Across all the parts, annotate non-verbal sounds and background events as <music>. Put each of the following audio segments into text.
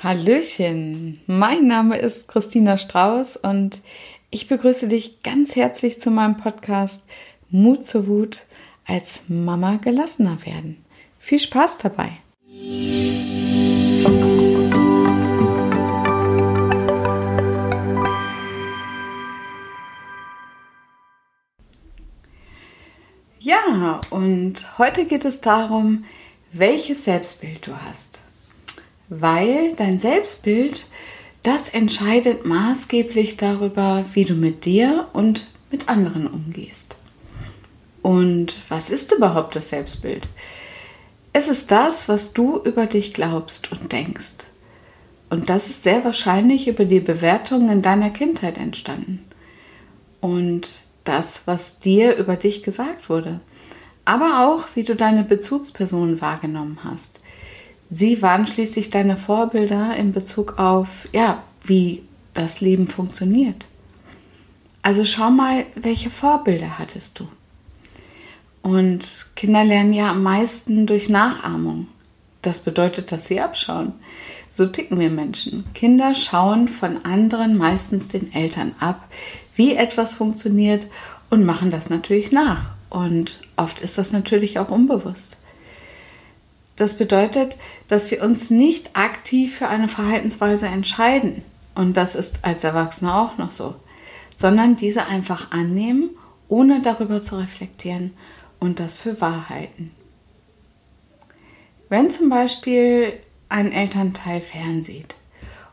Hallöchen, mein Name ist Christina Strauß und ich begrüße dich ganz herzlich zu meinem Podcast Mut zur Wut als Mama gelassener werden. Viel Spaß dabei! Ja, und heute geht es darum, welches Selbstbild du hast weil dein Selbstbild, das entscheidet maßgeblich darüber, wie du mit dir und mit anderen umgehst. Und was ist überhaupt das Selbstbild? Es ist das, was du über dich glaubst und denkst. Und das ist sehr wahrscheinlich über die Bewertung in deiner Kindheit entstanden. Und das, was dir über dich gesagt wurde. Aber auch, wie du deine Bezugspersonen wahrgenommen hast. Sie waren schließlich deine Vorbilder in Bezug auf, ja, wie das Leben funktioniert. Also schau mal, welche Vorbilder hattest du? Und Kinder lernen ja am meisten durch Nachahmung. Das bedeutet, dass sie abschauen. So ticken wir Menschen. Kinder schauen von anderen, meistens den Eltern ab, wie etwas funktioniert und machen das natürlich nach. Und oft ist das natürlich auch unbewusst. Das bedeutet, dass wir uns nicht aktiv für eine Verhaltensweise entscheiden. Und das ist als Erwachsene auch noch so. Sondern diese einfach annehmen, ohne darüber zu reflektieren und das für wahr halten. Wenn zum Beispiel ein Elternteil fernsieht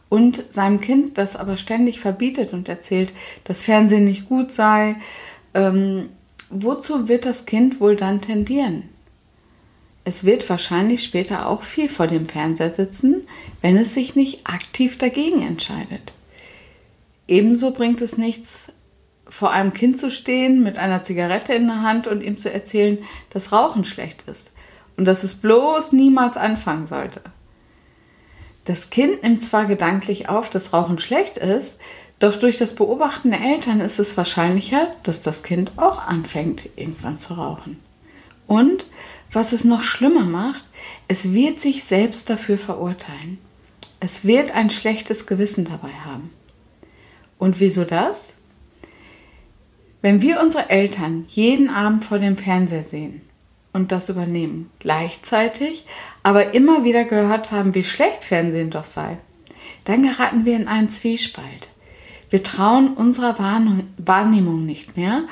und seinem Kind das aber ständig verbietet und erzählt, dass Fernsehen nicht gut sei, ähm, wozu wird das Kind wohl dann tendieren? Es wird wahrscheinlich später auch viel vor dem Fernseher sitzen, wenn es sich nicht aktiv dagegen entscheidet. Ebenso bringt es nichts, vor einem Kind zu stehen mit einer Zigarette in der Hand und ihm zu erzählen, dass Rauchen schlecht ist und dass es bloß niemals anfangen sollte. Das Kind nimmt zwar gedanklich auf, dass Rauchen schlecht ist, doch durch das Beobachten der Eltern ist es wahrscheinlicher, dass das Kind auch anfängt, irgendwann zu rauchen. Und was es noch schlimmer macht, es wird sich selbst dafür verurteilen. Es wird ein schlechtes Gewissen dabei haben. Und wieso das? Wenn wir unsere Eltern jeden Abend vor dem Fernseher sehen und das übernehmen, gleichzeitig aber immer wieder gehört haben, wie schlecht Fernsehen doch sei, dann geraten wir in einen Zwiespalt. Wir trauen unserer Wahrnehmung nicht mehr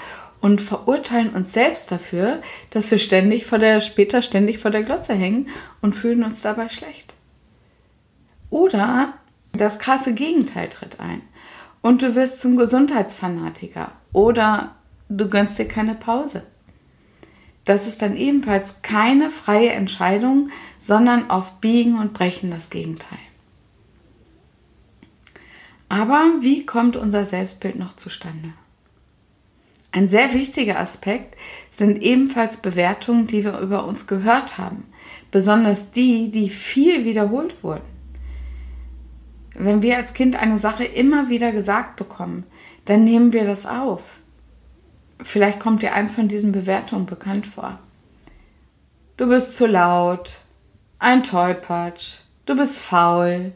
und verurteilen uns selbst dafür, dass wir ständig vor der, später ständig vor der Glotze hängen und fühlen uns dabei schlecht. Oder das krasse Gegenteil tritt ein und du wirst zum Gesundheitsfanatiker oder du gönnst dir keine Pause. Das ist dann ebenfalls keine freie Entscheidung, sondern auf Biegen und Brechen das Gegenteil. Aber wie kommt unser Selbstbild noch zustande? Ein sehr wichtiger Aspekt sind ebenfalls Bewertungen, die wir über uns gehört haben, besonders die, die viel wiederholt wurden. Wenn wir als Kind eine Sache immer wieder gesagt bekommen, dann nehmen wir das auf. Vielleicht kommt dir eins von diesen Bewertungen bekannt vor. Du bist zu laut, ein Tollpatsch, du bist faul,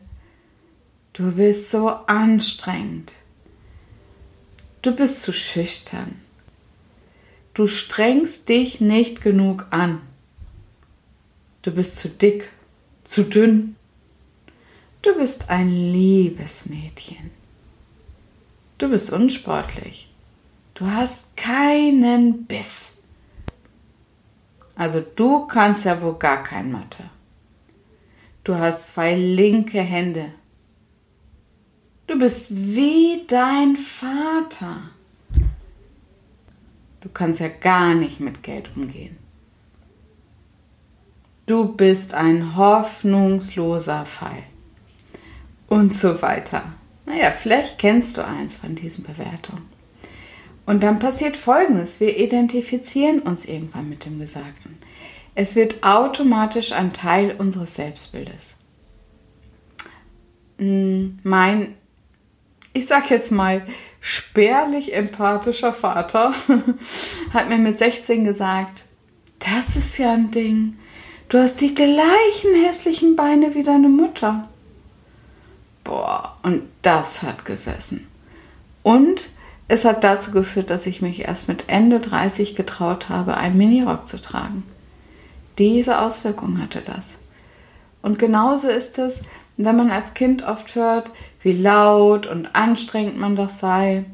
du bist so anstrengend, du bist zu schüchtern. Du strengst dich nicht genug an. Du bist zu dick, zu dünn. Du bist ein liebes Mädchen. Du bist unsportlich. Du hast keinen Biss. Also du kannst ja wohl gar kein Mathe. Du hast zwei linke Hände. Du bist wie dein Vater. Du kannst ja gar nicht mit Geld umgehen. Du bist ein hoffnungsloser Fall. Und so weiter. Naja, vielleicht kennst du eins von diesen Bewertungen. Und dann passiert Folgendes. Wir identifizieren uns irgendwann mit dem Gesagten. Es wird automatisch ein Teil unseres Selbstbildes. Hm, mein, ich sag jetzt mal, spärlich empathischer Vater <laughs> hat mir mit 16 gesagt, das ist ja ein Ding. Du hast die gleichen hässlichen Beine wie deine Mutter. Boah, und das hat gesessen. Und es hat dazu geführt, dass ich mich erst mit Ende 30 getraut habe, einen Minirock zu tragen. Diese Auswirkung hatte das. Und genauso ist es, wenn man als Kind oft hört, wie laut und anstrengend man doch sei,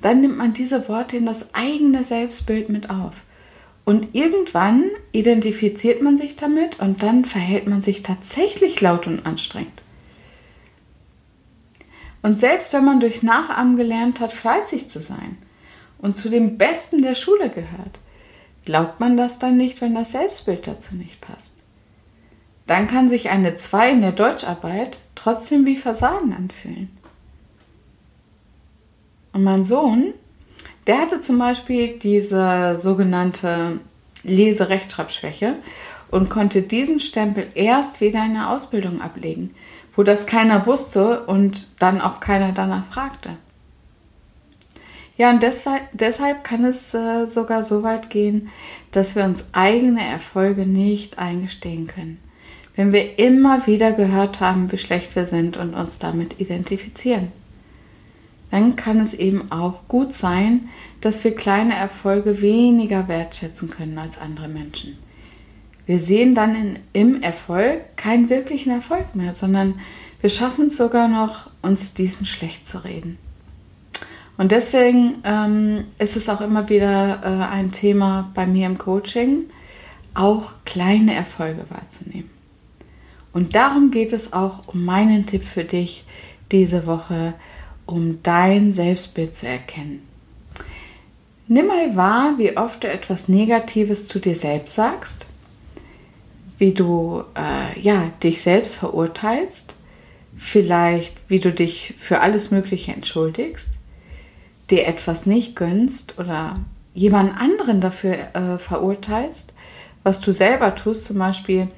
dann nimmt man diese Worte in das eigene Selbstbild mit auf. Und irgendwann identifiziert man sich damit und dann verhält man sich tatsächlich laut und anstrengend. Und selbst wenn man durch Nachahmen gelernt hat, fleißig zu sein und zu den Besten der Schule gehört, glaubt man das dann nicht, wenn das Selbstbild dazu nicht passt. Dann kann sich eine 2 in der Deutscharbeit trotzdem wie Versagen anfühlen. Und mein Sohn, der hatte zum Beispiel diese sogenannte Lese-Rechtschreibschwäche und konnte diesen Stempel erst wieder in der Ausbildung ablegen wo das keiner wusste und dann auch keiner danach fragte. Ja, und deshalb, kann es äh, sogar so weit gehen, dass wir uns eigene Erfolge nicht eingestehen können. Wenn wir immer wieder gehört haben, wie schlecht wir sind und uns damit identifizieren. Dann kann es eben auch gut sein, dass wir kleine Erfolge weniger wertschätzen können als andere Menschen. Wir sehen dann in, im Erfolg keinen wirklichen Erfolg mehr, sondern wir schaffen es sogar noch, uns diesen schlecht zu reden. Und deswegen ähm, ist es auch immer wieder äh, ein Thema bei mir im Coaching, auch kleine Erfolge wahrzunehmen. Und darum geht es auch um meinen Tipp für dich diese Woche, um dein Selbstbild zu erkennen. Nimm mal wahr, wie oft du etwas Negatives zu dir selbst sagst wie du äh, ja, dich selbst verurteilst, vielleicht wie du dich für alles Mögliche entschuldigst, dir etwas nicht gönnst oder jemand anderen dafür äh, verurteilst, was du selber tust, zum Beispiel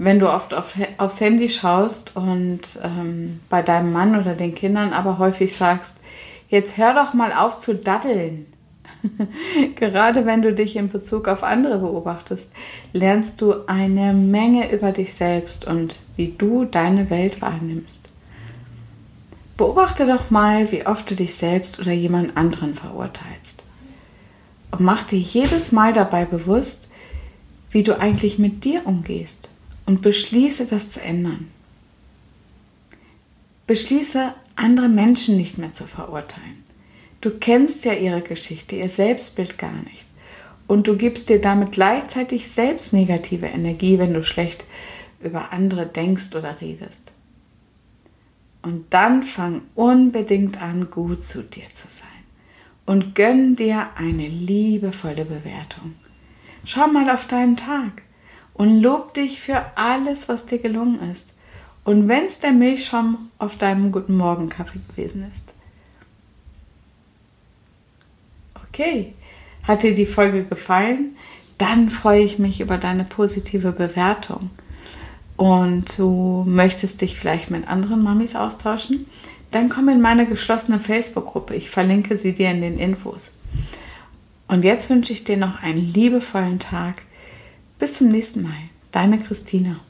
wenn du oft auf, aufs Handy schaust und ähm, bei deinem Mann oder den Kindern aber häufig sagst, jetzt hör doch mal auf zu daddeln. <laughs> Gerade wenn du dich in Bezug auf andere beobachtest, lernst du eine Menge über dich selbst und wie du deine Welt wahrnimmst. Beobachte doch mal, wie oft du dich selbst oder jemand anderen verurteilst. Und mach dir jedes Mal dabei bewusst, wie du eigentlich mit dir umgehst und beschließe das zu ändern. Beschließe, andere Menschen nicht mehr zu verurteilen. Du kennst ja ihre Geschichte, ihr Selbstbild gar nicht. Und du gibst dir damit gleichzeitig selbst negative Energie, wenn du schlecht über andere denkst oder redest. Und dann fang unbedingt an, gut zu dir zu sein. Und gönn dir eine liebevolle Bewertung. Schau mal auf deinen Tag und lob dich für alles, was dir gelungen ist. Und wenn es der Milchschaum auf deinem Guten Morgen Kaffee gewesen ist. Okay, hat dir die Folge gefallen? Dann freue ich mich über deine positive Bewertung. Und du möchtest dich vielleicht mit anderen Mamis austauschen? Dann komm in meine geschlossene Facebook-Gruppe. Ich verlinke sie dir in den Infos. Und jetzt wünsche ich dir noch einen liebevollen Tag. Bis zum nächsten Mal. Deine Christina.